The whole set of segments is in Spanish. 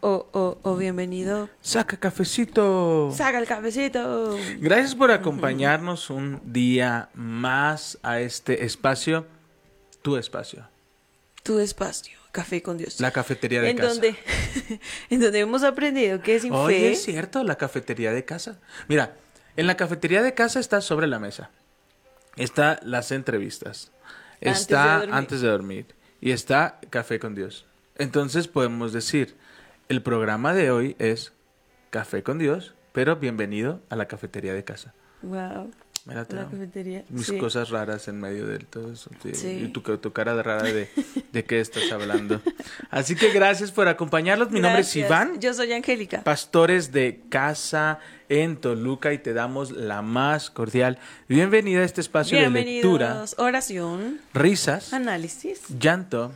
O, o, o bienvenido. Saca cafecito. Saca el cafecito. Gracias por acompañarnos un día más a este espacio, tu espacio, Tu espacio. Café con Dios. la cafetería de en casa. donde, en donde hemos aprendido que sin Oye, fe. es cierto, la cafetería de casa. Mira, en la cafetería de casa está sobre la mesa. Está las entrevistas. Antes Está de dormir. antes de dormir. Y está Café con Dios. Entonces podemos decir, el programa de hoy es Café con Dios, pero bienvenido a la cafetería de casa. Wow. Te La cafetería. Mis sí. cosas raras en medio de todo eso. sí. Sí. Y tu, tu cara de rara de, de qué estás hablando. Así que gracias por acompañarnos. Mi nombre es. Iván Yo soy Angélica. pastores de casa en Toluca y te damos la más cordial bienvenida a este espacio de lectura. Oración, risas, análisis llanto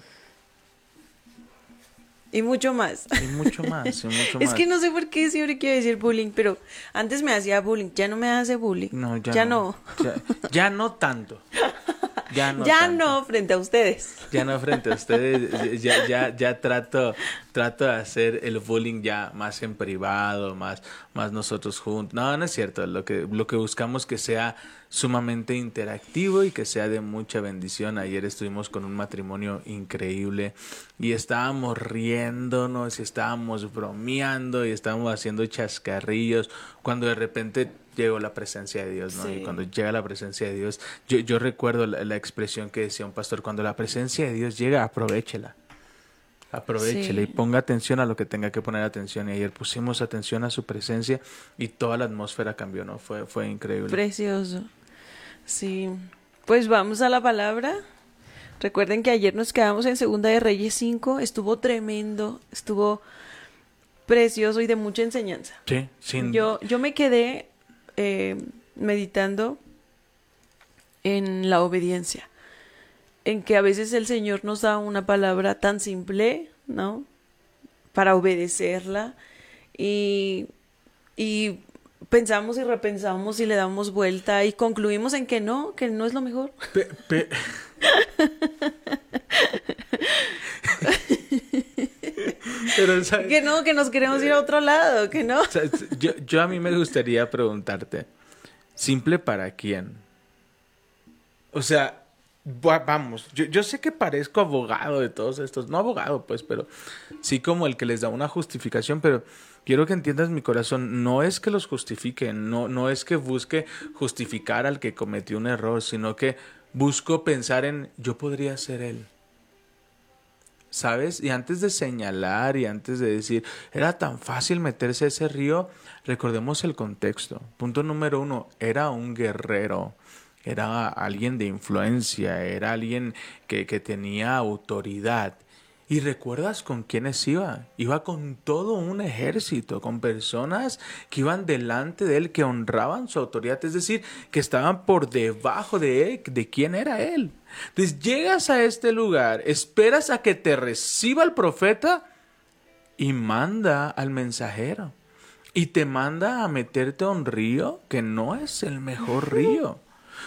y mucho más. y mucho más. y mucho Es más. que no sé por qué siempre quiero decir bullying, pero antes me hacía bullying, ya no me hace bullying. No, ya, ya no. no. Ya, ya no tanto. Ya no. ya tanto. no frente a ustedes. Ya no frente a ustedes, ya, ya, ya trato, trato de hacer el bullying ya más en privado, más, más nosotros juntos. No, no es cierto. Lo que, lo que buscamos que sea sumamente interactivo y que sea de mucha bendición. Ayer estuvimos con un matrimonio increíble y estábamos riéndonos y estábamos bromeando y estábamos haciendo chascarrillos cuando de repente llegó la presencia de Dios, ¿no? Sí. Y cuando llega la presencia de Dios, yo, yo recuerdo la, la expresión que decía un pastor, cuando la presencia de Dios llega, aprovechela. Aprovechela Sí. y ponga atención a lo que tenga que poner atención. Y ayer pusimos atención a su presencia y toda la atmósfera cambió, ¿no? Fue, fue increíble. Precioso. Sí. Pues vamos a la palabra. Recuerden que ayer nos quedamos en Segunda de Reyes 5. Estuvo tremendo, estuvo precioso y de mucha enseñanza. Sí, sin... Yo, yo me quedé eh, meditando en la obediencia. En que a veces el Señor nos da una palabra tan simple, ¿no? Para obedecerla. Y, y pensamos y repensamos y le damos vuelta y concluimos en que no, que no es lo mejor. Pe- pe- Pero, ¿sabes? Que no, que nos queremos ir a otro lado, que no. Yo, yo a mí me gustaría preguntarte, ¿simple para quién? O sea, va- vamos, yo, yo sé que parezco abogado de todos estos, no abogado pues, pero sí como el que les da una justificación, pero quiero que entiendas mi corazón, no es que los justifique, no, no es que busque justificar al que cometió un error, sino que busco pensar en yo podría ser él. ¿Sabes? Y antes de señalar y antes de decir, era tan fácil meterse a ese río, recordemos el contexto. Punto número uno, era un guerrero, era alguien de influencia, era alguien que, que tenía autoridad. ¿Y recuerdas con quiénes iba? Iba con todo un ejército, con personas que iban delante de él, que honraban su autoridad, es decir, que estaban por debajo de él, de quién era él. Entonces llegas a este lugar, esperas a que te reciba el profeta y manda al mensajero. Y te manda a meterte a un río que no es el mejor río.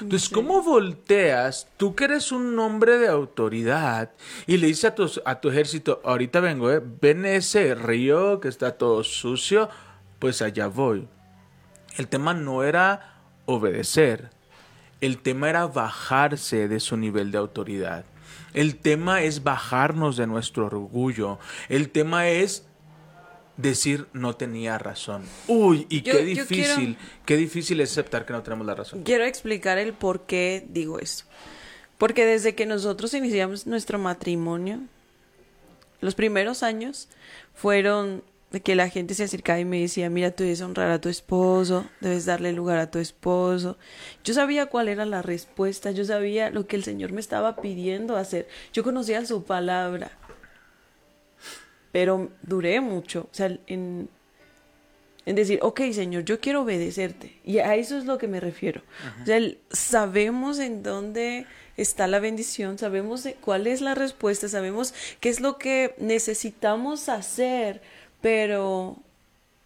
Entonces, ¿cómo volteas, tú que eres un hombre de autoridad, y le dices a tu, a tu ejército, ahorita vengo, ¿eh? ven ese río que está todo sucio, pues allá voy. El tema no era obedecer, el tema era bajarse de su nivel de autoridad. El tema es bajarnos de nuestro orgullo. El tema es decir no tenía razón. Uy, y Yo- qué difícil, qué difícil es aceptar que no tenemos la razón. Quiero explicar el por qué digo esto. Porque desde que nosotros iniciamos nuestro matrimonio, los primeros años fueron de que la gente se acercaba y me decía, mira, tú debes honrar a tu esposo, debes darle lugar a tu esposo. Yo sabía cuál era la respuesta, yo sabía lo que el Señor me estaba pidiendo hacer. Yo conocía su palabra. Pero duré mucho. O sea, en, En decir, ok, Señor, yo quiero obedecerte. Y a eso es lo que me refiero. O sea, el- sabemos en dónde está la bendición, sabemos cuál es la respuesta, sabemos qué es lo que necesitamos hacer, pero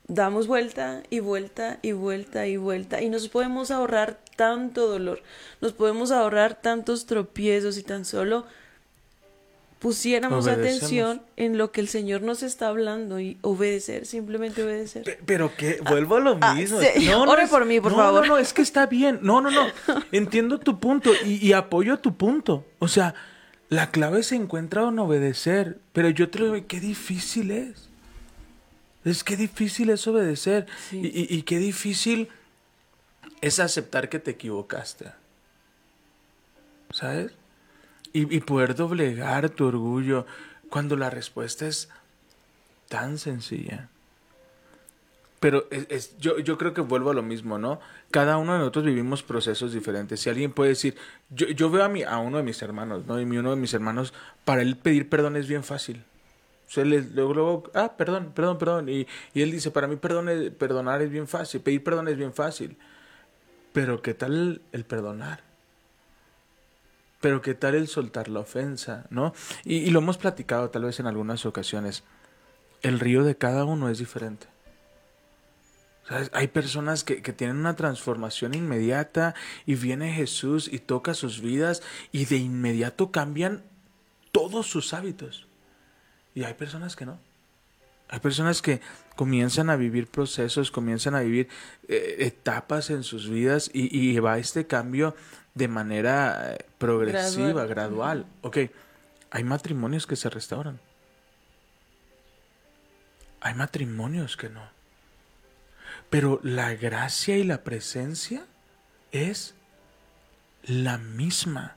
damos vuelta y vuelta y vuelta y vuelta y nos podemos ahorrar tanto dolor, nos podemos ahorrar tantos tropiezos y tan solo pusiéramos atención en lo que el Señor nos está hablando y obedecer, simplemente obedecer. Pe- Pero que vuelvo a lo ah, mismo. sí. Ore por mí, por no, favor. No, no, es que está bien. No, no, no. Entiendo tu punto y, y apoyo tu punto. O sea, la clave se encuentra en obedecer. Pero yo te lo digo, qué difícil es. Es que difícil es obedecer. Sí. Y, y- y qué difícil es aceptar que te equivocaste. ¿Sabes? Y, poder doblegar tu orgullo cuando la respuesta es tan sencilla. Pero es, es- yo, yo creo que vuelvo a lo mismo, ¿no? Cada uno de nosotros vivimos procesos diferentes. Si alguien puede decir, yo, yo veo a, mi, a uno de mis hermanos, ¿no? Y mi, uno de mis hermanos, para él pedir perdón es bien fácil. O sea, luego, ah, perdón, perdón, perdón. Y, y él dice, para mí perdón es- perdonar es bien fácil, pedir perdón es bien fácil. Pero ¿qué tal el perdonar? Pero ¿qué tal el soltar la ofensa, no? Y, lo hemos platicado tal vez en algunas ocasiones. El río de cada uno es diferente. Hay personas que, que tienen una transformación inmediata y viene Jesús y toca sus vidas y de inmediato cambian todos sus hábitos. Y hay personas que no. Hay personas que comienzan a vivir procesos, comienzan a vivir eh, etapas en sus vidas y, y va este cambio de manera eh, progresiva, Gradual. gradual. Ok, hay matrimonios que se restauran. Hay matrimonios que no. Pero la gracia y la presencia es la misma.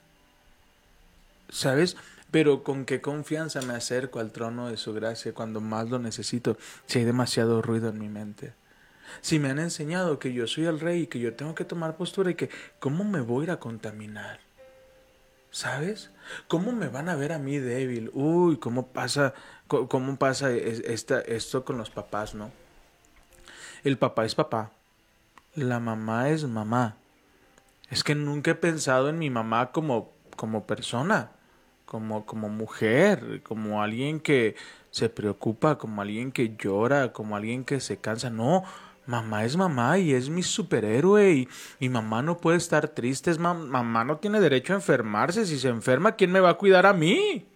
¿Sabes? Pero con qué confianza me acerco al trono de su gracia cuando más lo necesito, si hay demasiado ruido en mi mente. Si me han enseñado que yo soy el rey y que yo tengo que tomar postura y que cómo me voy a ir a contaminar. ¿Sabes? ¿Cómo me van a ver a mí débil? Uy, ¿cómo pasa, cómo pasa es- esta, esto con los papás, no? El papá es papá. La mamá es mamá. Es que nunca he pensado en mi mamá como, como persona, como, como mujer, como alguien que se preocupa, como alguien que llora, como alguien que se cansa. No, mamá es mamá y es mi superhéroe y mi mamá no puede estar triste. Es ma- mamá no tiene derecho a enfermarse. Si se enferma, ¿quién me va a cuidar a mí?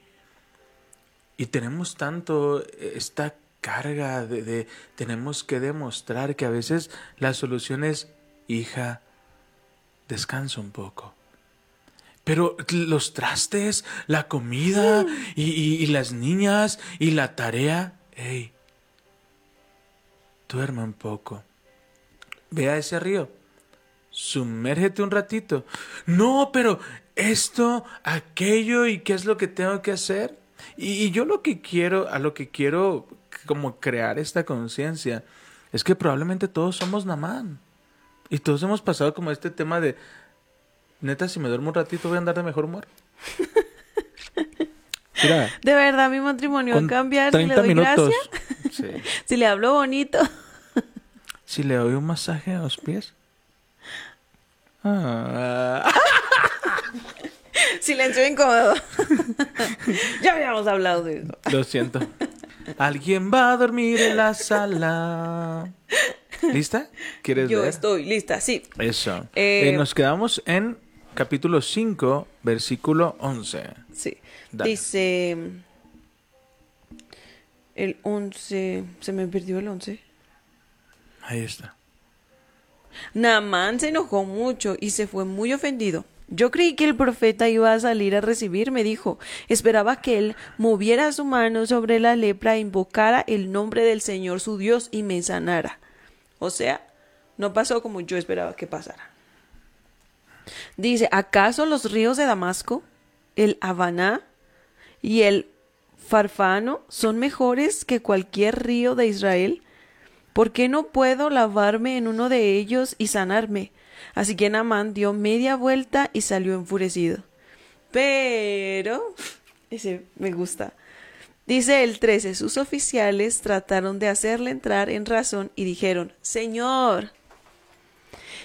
Y tenemos tanto eh, esta carga de, de- tenemos que demostrar que a veces la solución es, hija, descansa un poco. Pero los trastes, la comida y, y- y las niñas y la tarea, hey, duerme un poco. Ve a ese río, sumérgete un ratito. No, pero esto, aquello y qué es lo que tengo que hacer. Y, y yo lo que quiero, a lo que quiero como crear esta conciencia, es que probablemente todos somos Namán. Y todos hemos pasado como este tema de, neta, si me duermo un ratito voy a andar de mejor humor. Mira, De verdad, mi matrimonio va a cambiar si le 30 doy minutos. gracia, Sí. si le hablo bonito. Si le doy un masaje a los pies. Ah. Silencio incómodo. ya habíamos hablado de eso. Lo siento. Alguien va a dormir en la sala. ¿Lista? ¿Quieres Yo ver? estoy lista, sí. Eso. Eh, Eh, nos quedamos en capítulo 5, versículo 11. Sí. Dale. Dice el 11, se me perdió el 11. Ahí está. Naamán se enojó mucho y se fue muy ofendido. Yo creí que el profeta iba a salir a recibirme, dijo. Esperaba que él moviera su mano sobre la lepra e invocara el nombre del Señor su Dios y me sanara. O sea, no pasó como yo esperaba que pasara. Dice, ¿acaso los ríos de Damasco, el Habaná y el Farfano son mejores que cualquier río de Israel? ¿Por qué no puedo lavarme en uno de ellos y sanarme? Así que Naamán dio media vuelta y salió enfurecido. Pero, ese me gusta. Dice el 13, sus oficiales trataron de hacerle entrar en razón y dijeron, Señor,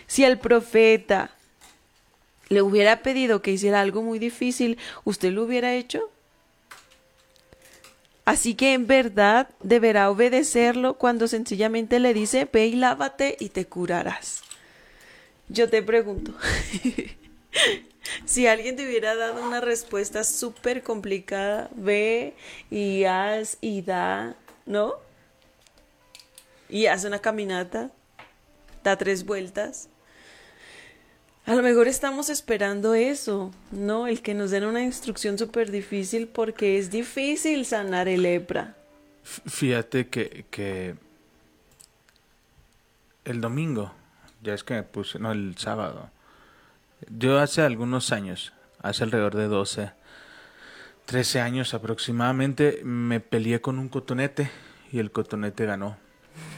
si el profeta le hubiera pedido que hiciera algo muy difícil, ¿usted lo hubiera hecho? Así que en verdad deberá obedecerlo cuando sencillamente le dice, ve y lávate y te curarás. Yo te pregunto, si alguien te hubiera dado una respuesta súper complicada, ve y haz y da, ¿no? Y hace una caminata, da tres vueltas. A lo mejor estamos esperando eso, ¿no? El que nos den una instrucción súper difícil porque es difícil sanar el lepra. Fíjate que, que el domingo, ya es que me puse, no, el sábado, yo hace algunos años, hace alrededor de 12, 13 años aproximadamente, me peleé con un cotonete y el cotonete ganó.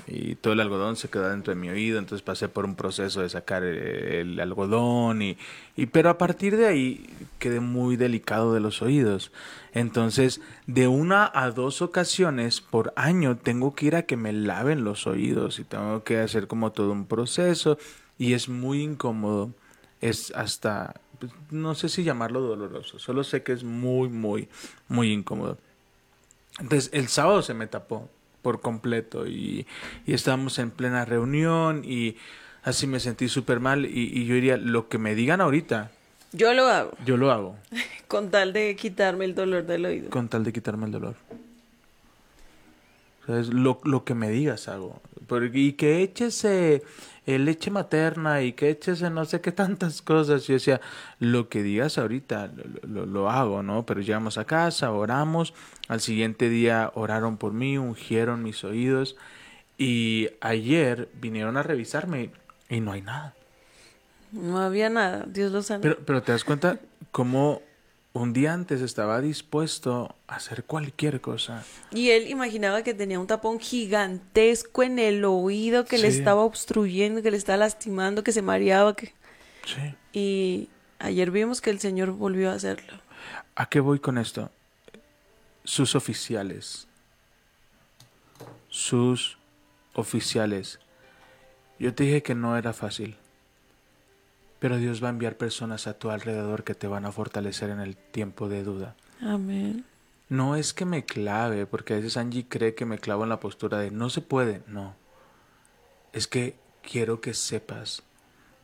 Y todo el algodón se quedó dentro de mi oído, entonces pasé por un proceso de sacar el, algodón y, y pero a partir de ahí quedé muy delicado de los oídos. Entonces, de una a dos ocasiones por año tengo que ir a que me laven los oídos y tengo que hacer como todo un proceso y es muy incómodo. Es hasta pues, no sé si llamarlo doloroso, solo sé que es muy muy muy incómodo. Entonces, el sábado se me tapó por completo y, y estábamos en plena reunión y así me sentí súper mal y, y yo diría, lo que me digan ahorita, Yo lo hago, yo lo hago con tal de quitarme el dolor del oído. con tal de quitarme el dolor. Lo, lo que me digas hago. Porque, y que eches eh, eh, leche materna y que eches eh, no sé qué tantas cosas. Yo decía, lo que digas ahorita lo, lo- lo hago, ¿no? Pero llegamos a casa, oramos. Al siguiente día oraron por mí, ungieron mis oídos. Y ayer vinieron a revisarme y no hay nada. No había nada, Dios lo sanó. Pero, pero te das cuenta cómo un día antes estaba dispuesto a hacer cualquier cosa. Y él imaginaba que tenía un tapón gigantesco en el oído que le estaba obstruyendo, que le estaba lastimando, que se mareaba. Que... Sí. Y ayer vimos que el Señor volvió a hacerlo. ¿A qué voy con esto? Sus oficiales. Sus oficiales. Yo te dije que no era fácil. Pero Dios va a enviar personas a tu alrededor que te van a fortalecer en el tiempo de duda. Amén. No es que me clave, porque a veces Angie cree que me clavo en la postura de no se puede. No. Es que quiero que sepas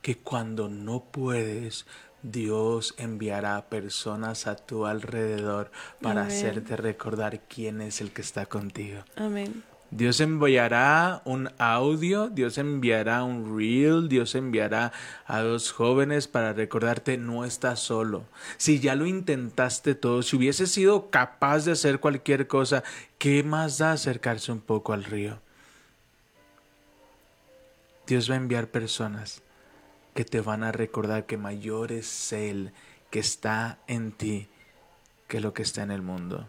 que cuando no puedes, Dios enviará personas a tu alrededor para Amén. hacerte recordar quién es el que está contigo. Amén. Dios enviará un audio, Dios enviará un reel, Dios enviará a dos jóvenes para recordarte no estás solo. Si ya lo intentaste todo, si hubieses sido capaz de hacer cualquier cosa, ¿qué más da acercarse un poco al río? Dios va a enviar personas que te van a recordar que mayor es Él que está en ti que lo que está en el mundo.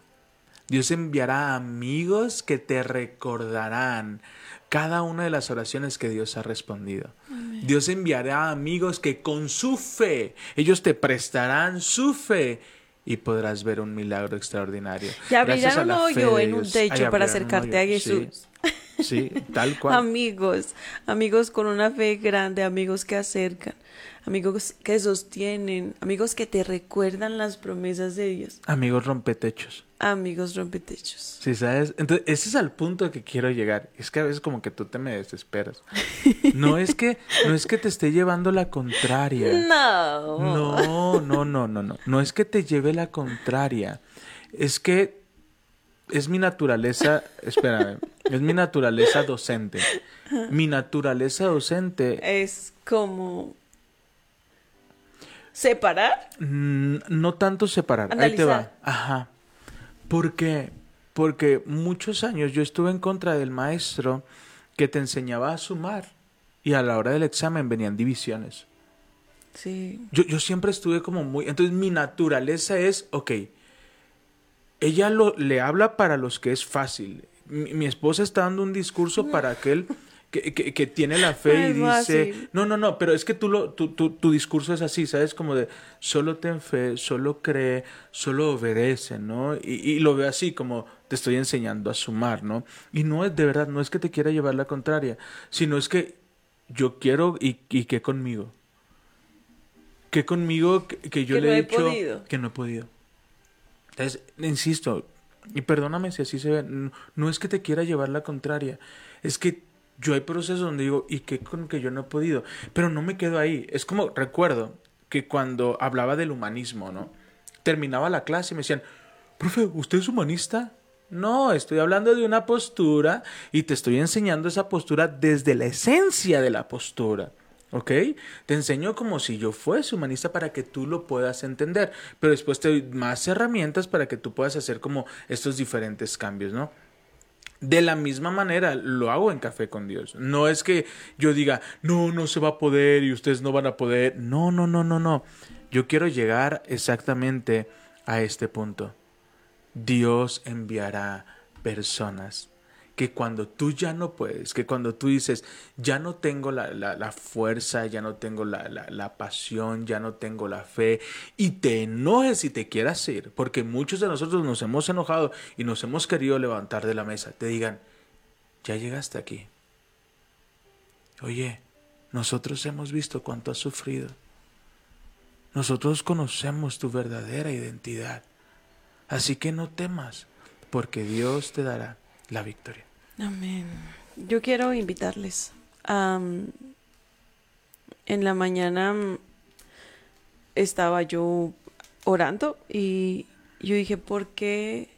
Dios enviará amigos que te recordarán cada una de las oraciones que Dios ha respondido. Dios enviará amigos que con su fe, ellos te prestarán su fe y podrás ver un milagro extraordinario. Y abrirán un hoyo en un techo Ay, para acercarte a. Jesús. Sí, sí, tal cual. Amigos, amigos con una fe grande, amigos que acercan, amigos que sostienen, amigos que te recuerdan las promesas de Dios, Amigos rompetechos. Amigos rompetechos. Sí, ¿sabes? Entonces, ese es al punto que quiero llegar. Es que a veces como que tú te me desesperas. No es que, no es que te esté llevando la contraria. No. No, no, no, no, no. No es que te lleve la contraria. Es que es mi naturaleza, espérame, es mi naturaleza docente. Mi naturaleza docente Es como separar. Mm, no tanto separar. Ahí te va. Ajá. ¿Por qué? Porque muchos años yo estuve en contra del maestro que te enseñaba a sumar y a la hora del examen venían divisiones. Sí. Yo, yo siempre estuve como muy... Entonces mi naturaleza es, ok, ella lo, le habla para los que es fácil. Mi, mi esposa está dando un discurso para aquel que, que- que tiene la fe y dice, fácil. no, no, no, pero es que tú lo, tu, tu, tu discurso es así, ¿sabes? Como de, solo ten fe, solo cree, solo obedece, ¿no? Y, y lo veo así, como te estoy enseñando a sumar, ¿no? Y no es de verdad, no es que te quiera llevar la contraria, sino es que yo quiero y, y que conmigo. Que conmigo, que, que yo Que le no he he dicho podido. que no he podido. Entonces, insisto, y perdóname si así se ve, no, no es que te quiera llevar la contraria, es que yo hay procesos donde digo, ¿y qué con que yo no he podido? Pero no me quedo ahí. Es como, recuerdo que cuando hablaba del humanismo, ¿no? Terminaba la clase y me decían, profe, ¿usted es humanista? No, estoy hablando de una postura y te estoy enseñando esa postura desde la esencia de la postura. ¿Ok? Te enseño como si yo fuese humanista para que tú lo puedas entender, pero después te doy más herramientas para que tú puedas hacer como estos diferentes cambios, ¿no? De la misma manera lo hago en Café con Dios. No es que yo diga, no, no se va a poder y ustedes no van a poder. No, no, no, no, no. Yo quiero llegar exactamente a este punto. Dios enviará personas que cuando tú ya no puedes, que cuando tú dices, ya no tengo la, la- fuerza, ya no tengo la- la pasión, ya no tengo la fe, y te enojes y te quieras ir, porque muchos de nosotros nos hemos enojado y nos hemos querido levantar de la mesa, te digan, ya llegaste aquí. Oye, nosotros hemos visto cuánto has sufrido. Nosotros conocemos tu verdadera identidad. Así que no temas, porque Dios te dará la victoria. Amén. Yo quiero invitarles. en la mañana mm, estaba yo orando y yo dije, ¿por qué?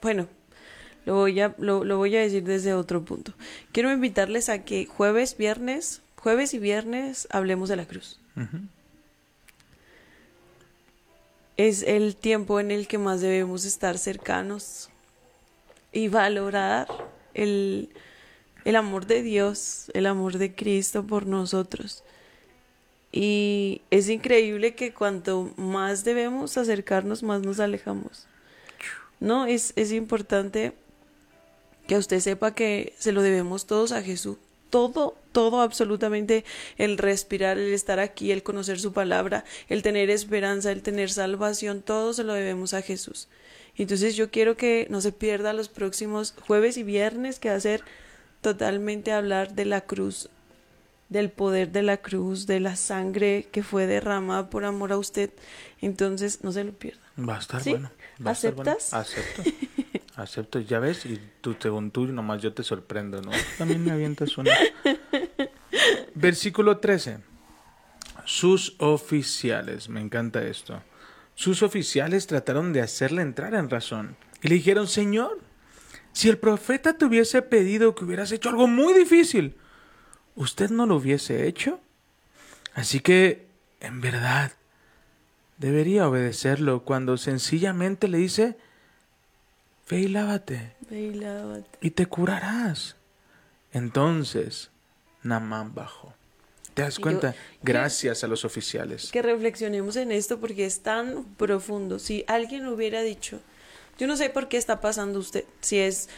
Bueno, lo voy a, lo, lo voy a decir desde otro punto. Quiero invitarles a que jueves, viernes, jueves y viernes hablemos de la cruz. Es el tiempo en el que más debemos estar cercanos y valorar el, el amor de Dios, el amor de Cristo por nosotros. Y es increíble que cuanto más debemos acercarnos, más nos alejamos. No, es, es importante que usted sepa que se lo debemos todos a Jesús. Todo, todo, absolutamente, el respirar, el estar aquí, el conocer su palabra, el tener esperanza, el tener salvación, todo se lo debemos a Jesús. Entonces yo quiero que no se pierda los próximos jueves y viernes, que va a ser totalmente hablar de la cruz, del poder de la cruz, de la sangre que fue derramada por amor a usted. Entonces no se lo pierda. Va a estar ¿Sí? bueno. va a estar bueno. ¿Aceptas? Acepto. Acepto. Ya ves, y tú, según tú, nomás yo te sorprendo, ¿no? También me avientas una. Versículo 13. Sus oficiales, me encanta esto. Sus oficiales trataron de hacerle entrar en razón. Y le dijeron, Señor, si el profeta te hubiese pedido que hubieras hecho algo muy difícil, ¿usted no lo hubiese hecho? Así que, en verdad, debería obedecerlo cuando sencillamente le dice, ve y lávate Ve y lávate. y te curarás. Entonces, Namán bajó. ¿Te das yo- cuenta? Gracias a los oficiales. que reflexionemos en esto porque es tan profundo. Si alguien hubiera dicho, yo no sé por qué está pasando usted, si es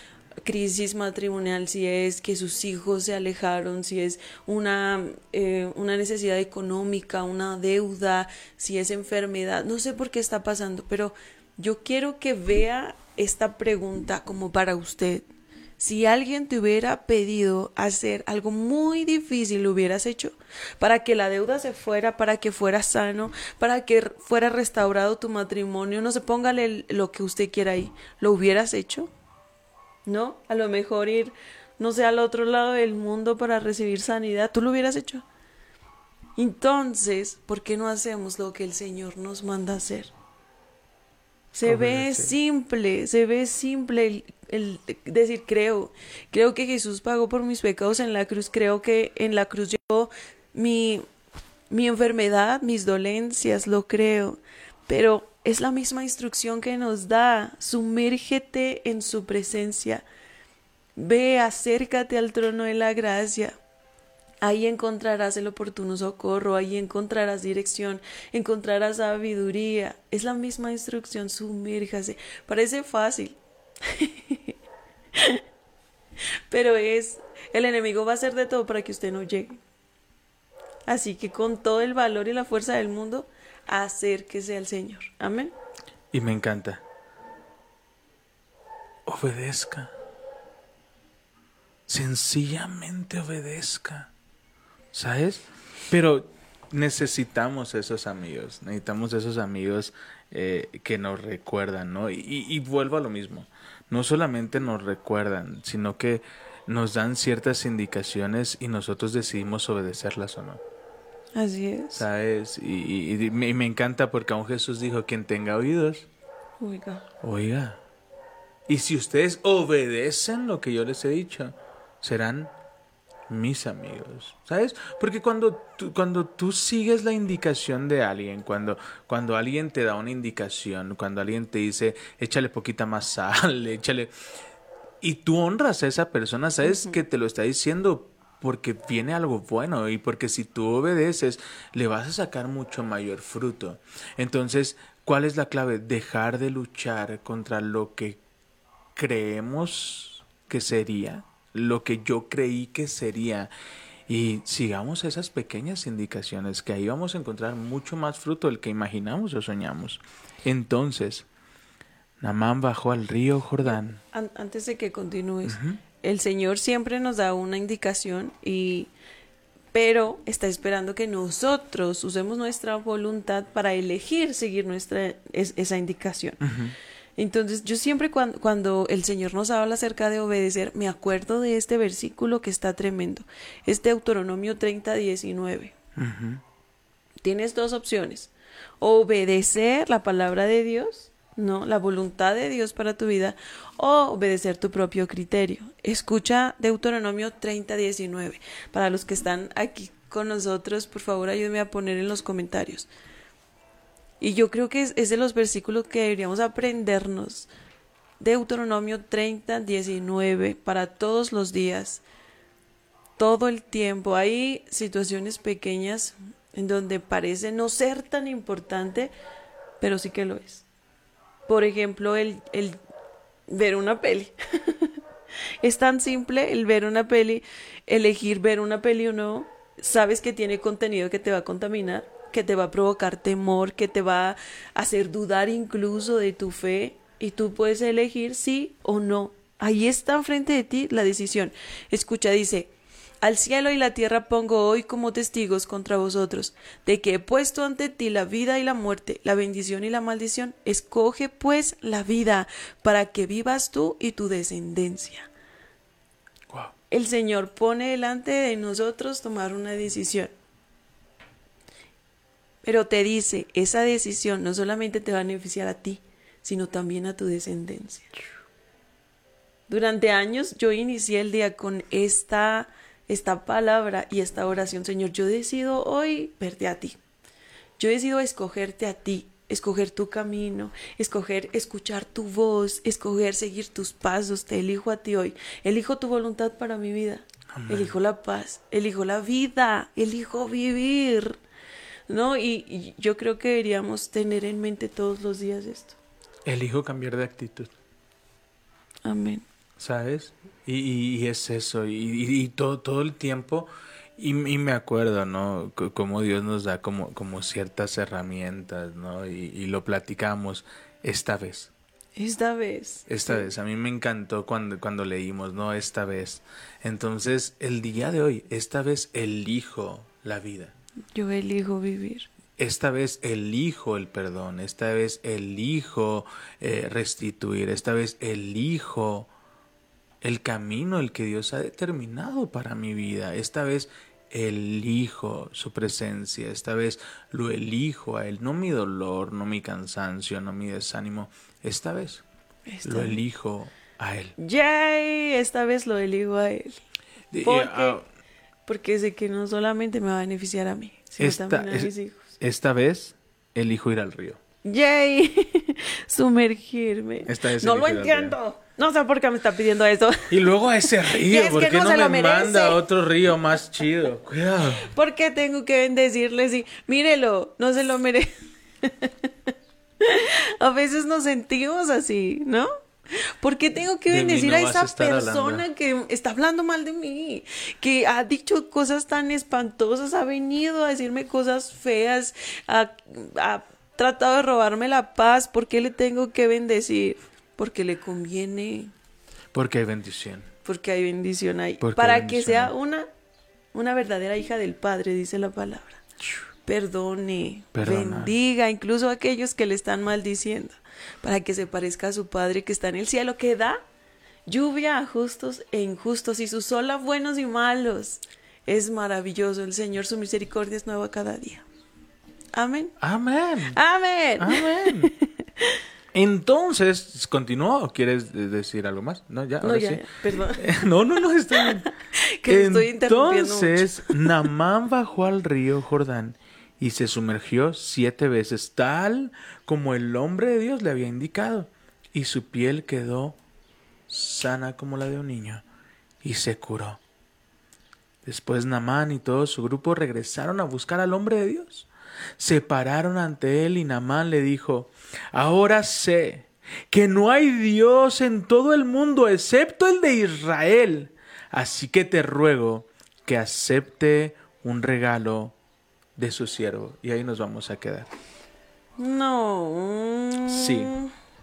crisis matrimonial, si es que sus hijos se alejaron, si es una, eh, una necesidad económica, una deuda, si es enfermedad, no sé por qué está pasando, pero yo quiero que vea esta pregunta como para usted. Si alguien te hubiera pedido hacer algo muy difícil, ¿lo hubieras hecho? Para que la deuda se fuera, para que fuera sano, para que fuera restaurado tu matrimonio. No se póngale lo que usted quiera ahí. ¿Lo hubieras hecho? ¿No? A lo mejor ir, no sé, al otro lado del mundo para recibir sanidad. ¿Tú lo hubieras hecho? Entonces, ¿por qué no hacemos lo que el Señor nos manda hacer? Se ve simple, se ve simple el, el decir creo, creo que Jesús pagó por mis pecados en la cruz, creo que en la cruz llevó mi, mi enfermedad, mis dolencias, lo creo, pero es la misma instrucción que nos da, sumérgete en su presencia, ve, acércate al trono de la gracia, Ahí encontrarás el oportuno socorro, ahí encontrarás dirección, encontrarás sabiduría. Es la misma instrucción, sumérjase. Parece fácil, pero es, el enemigo va a hacer de todo para que usted no llegue. Así que con todo el valor y la fuerza del mundo, acérquese al Señor. Amén. Y me encanta. Obedezca. Sencillamente obedezca. ¿Sabes? Pero necesitamos esos amigos. Necesitamos esos amigos eh, que nos recuerdan, ¿no? Y, y vuelvo a lo mismo. No solamente nos recuerdan, sino que nos dan ciertas indicaciones y nosotros decidimos obedecerlas o no. Así es. ¿Sabes? Y, y- me, me encanta porque aún Jesús dijo, quien tenga oídos, Oiga. oiga. Y si ustedes obedecen lo que yo les he dicho, serán mis amigos. ¿Sabes? Porque cuando tú, cuando tú sigues la indicación de alguien, cuando, cuando alguien te da una indicación, cuando alguien te dice, échale poquita más sal, échale... Y tú honras a esa persona, sabes que te lo está diciendo porque viene algo bueno y porque si tú obedeces le vas a sacar mucho mayor fruto. Entonces, ¿cuál es la clave? Dejar de luchar contra lo que creemos que sería, lo que yo creí que sería. Y sigamos esas pequeñas indicaciones, que ahí vamos a encontrar mucho más fruto del que imaginamos o soñamos. Entonces, Namán bajó al río Jordán. An- antes de que continúes, el Señor siempre nos da una indicación y pero está esperando que nosotros usemos nuestra voluntad para elegir seguir nuestra es- esa indicación. Entonces, yo siempre cuando, cuando el Señor nos habla acerca de obedecer, me acuerdo de este versículo que está tremendo. Es Deuteronomio 30, 19. Ujú. Tienes dos opciones. Obedecer la palabra de Dios, no, la voluntad de Dios para tu vida, o obedecer tu propio criterio. Escucha Deuteronomio 30, 19. Para los que están aquí con nosotros, por favor, ayúdeme a poner en los comentarios. Y yo creo que es, de los versículos que deberíamos aprendernos. Deuteronomio 30, 19, para todos los días todo el tiempo. Hay situaciones pequeñas en donde parece no ser tan importante, pero sí que lo es. Por ejemplo, el, el ver una peli. es tan simple el ver una peli, elegir ver una peli o no. Sabes que tiene contenido que te va a contaminar, que te va a provocar temor, que te va a hacer dudar incluso de tu fe. Y tú puedes elegir sí o no. Ahí está enfrente de ti la decisión. Escucha, dice, al cielo y la tierra pongo hoy como testigos contra vosotros, de que he puesto ante ti la vida y la muerte, la bendición y la maldición. Escoge pues la vida, para que vivas tú y tu descendencia. El Señor pone delante de nosotros tomar una decisión. Pero te dice, esa decisión no solamente te va a beneficiar a ti, sino también a tu descendencia. Durante años yo inicié el día con esta, esta palabra y esta oración. Señor, yo decido hoy verte a ti. Yo decido escogerte a ti, escoger tu camino, escoger escuchar tu voz, escoger seguir tus pasos. Te elijo a ti hoy. Elijo tu voluntad para mi vida. Elijo la paz, elijo la vida, elijo vivir. ¿No? Y, y yo creo que deberíamos tener en mente todos los días esto. Elijo cambiar de actitud. Amén. ¿sabes? Y, y- y es eso, y, todo, todo el tiempo, y, me acuerdo, ¿no? C- Como Dios nos da como, como ciertas herramientas, ¿no? Y, y lo platicamos esta vez, Esta vez. esta vez. A mí me encantó cuando, cuando leímos, ¿no? Esta vez. Entonces, el día de hoy, esta vez elijo la vida. Yo elijo vivir. Esta vez elijo el perdón, esta vez elijo eh, restituir, esta vez elijo el camino el que Dios ha determinado para mi vida, esta vez elijo su presencia, esta vez lo elijo a Él, no mi dolor, no mi cansancio, no mi desánimo, esta vez Esta lo vez. elijo a Él. Yay, esta vez lo elijo a él. Y- Porque, ah, porque sé que no solamente me va a beneficiar a mí, sino esta, también a es- mis hijos. esta vez elijo ir al río. Yay, sumergirme. Esta vez no lo entiendo. No sé por qué me está pidiendo eso. Y luego a ese Y río, es ¿por qué no no, se me lo merece. manda a otro río más chido? Cuidado. ¿Por qué tengo que bendecirle? Sí, mírelo, no se lo merece. a veces nos sentimos así, ¿no? ¿Por qué tengo que bendecir no a esa a persona hablando. que está hablando mal de mí? Que ha dicho cosas tan espantosas, ha venido a decirme cosas feas, ha, ha tratado de robarme la paz. ¿Por qué le tengo que bendecir? Porque le conviene, Porque hay bendición. porque hay bendición ahí. Porque Para que sea una, una verdadera hija del Padre, dice la palabra. Perdone, Perdona. bendiga incluso a aquellos que le están maldiciendo, para que se parezca a su Padre que está en el cielo, que da lluvia a justos e injustos y su sol a buenos y malos. Es maravilloso el Señor, su misericordia es nueva cada día. Amén. Amén. Amén. Amén. Entonces, ¿continúa o quieres de- decir algo más? No, ya, No, ahora ya, sí. ya, perdón. No, no, no, está bien. Que lo estoy interrumpiendo Entonces, Namán bajó al río Jordán y se sumergió siete veces, tal como el hombre de Dios le había indicado, y su piel quedó sana como la de un niño, y se curó. Después Namán y todo su grupo regresaron a buscar al hombre de Dios. Se pararon ante él y Namán le dijo, ahora sé que no hay Dios en todo el mundo excepto el de Israel. Así que te ruego que acepte un regalo de su siervo. Y ahí nos vamos a quedar. No. Sí.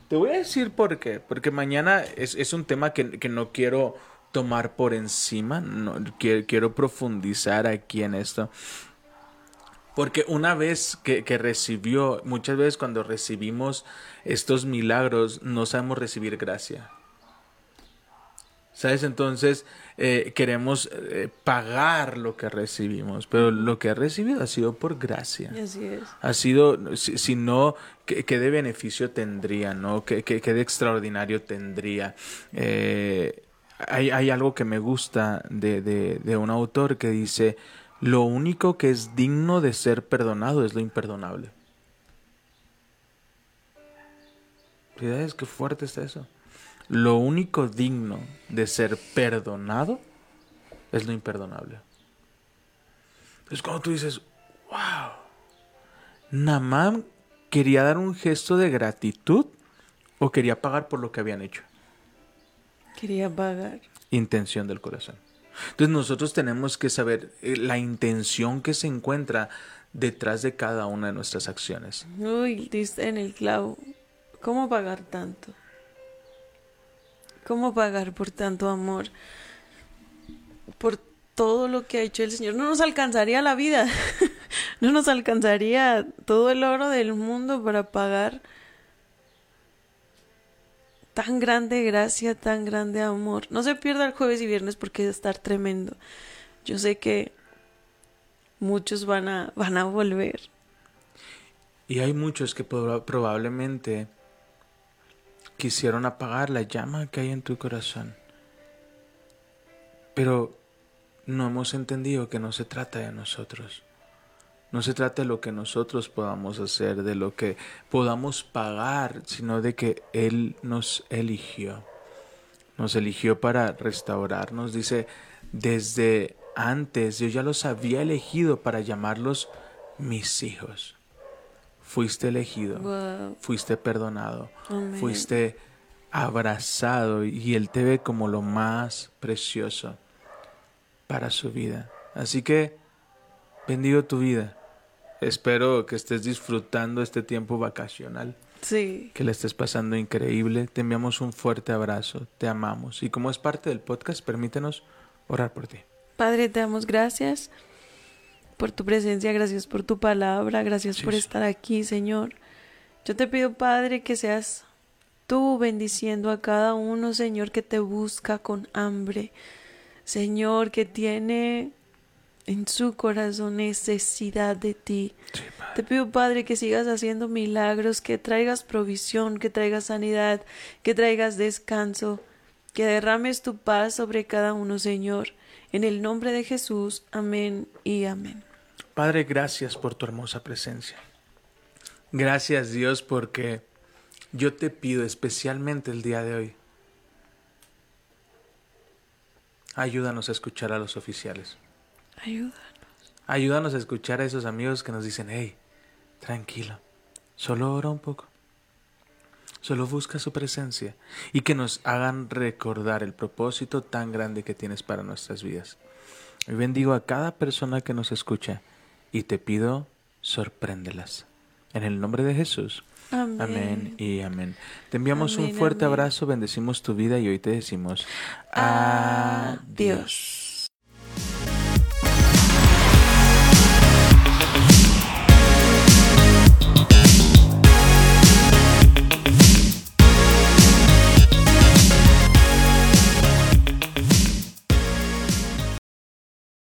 Te voy a decir por qué. Porque mañana es, es un tema que, que no quiero tomar por encima. No, quiero, quiero profundizar aquí en esto. Porque una vez que, que recibió, muchas veces cuando recibimos estos milagros, no sabemos recibir gracia. ¿Sabes? Entonces eh, queremos eh, pagar lo que recibimos, pero lo que ha recibido ha sido por gracia Así es. ha sido, si, si no, ¿qué, qué de beneficio tendría, no? ¿Qué, qué- qué de extraordinario tendría? Eh, hay, hay algo que me gusta de, de, de un autor que dice, lo único que es digno de ser perdonado es lo imperdonable. ¿Sabes qué fuerte está eso? Lo único digno de ser perdonado es lo imperdonable. Es cuando tú dices, wow, Namán quería dar un gesto de gratitud o quería pagar por lo que habían hecho. Quería pagar. Intención del corazón. Entonces nosotros tenemos que saber eh, la intención que se encuentra detrás de cada una de nuestras acciones. Uy, diste en el clavo. ¿Cómo pagar tanto? ¿Cómo pagar por tanto amor? Por todo lo que ha hecho el Señor. No nos alcanzaría la vida. no nos alcanzaría todo el oro del mundo para pagar tan grande gracia, tan grande amor. No se pierda el jueves y viernes porque va a estar tremendo. Yo sé que muchos van a, van a volver. Y hay muchos que proba- probablemente quisieron apagar la llama que hay en tu corazón. Pero no hemos entendido que no se trata de nosotros. No se trata de lo que nosotros podamos hacer, de lo que podamos pagar, sino de que Él nos eligió. Nos eligió para restaurarnos. Dice, desde antes yo ya los había elegido para llamarlos mis hijos. Fuiste elegido, Wow. fuiste perdonado, fuiste abrazado y Él te ve como lo más precioso para su vida. Así que bendigo tu vida. Espero que estés disfrutando este tiempo vacacional, Sí. que le estés pasando increíble. Te enviamos un fuerte abrazo, te amamos y como es parte del podcast, permítenos orar por ti. Padre, te damos gracias por tu presencia, gracias por tu palabra, gracias por estar aquí, Señor. Yo te pido, Padre, que seas tú bendiciendo a cada uno, Señor, que te busca con hambre. Señor, que tiene en su corazón necesidad de ti. Te pido, Padre, que sigas haciendo milagros, que traigas provisión, que traigas sanidad, que traigas descanso, que derrames tu paz sobre cada uno, Señor. En el nombre de Jesús, amén y amén. Padre, gracias por tu hermosa presencia. Gracias Dios porque yo te pido especialmente el día de hoy. Ayúdanos a escuchar a los oficiales. Ayúdanos. Ayúdanos a escuchar a esos amigos que nos dicen, hey, tranquilo, solo ora un poco. Solo busca su presencia y que nos hagan recordar el propósito tan grande que tienes para nuestras vidas. Hoy bendigo a cada persona que nos escucha y te pido sorpréndelas. En el nombre de Jesús. Amén. Amén y amén. Te enviamos un fuerte amén. abrazo, bendecimos tu vida y hoy te decimos Adiós.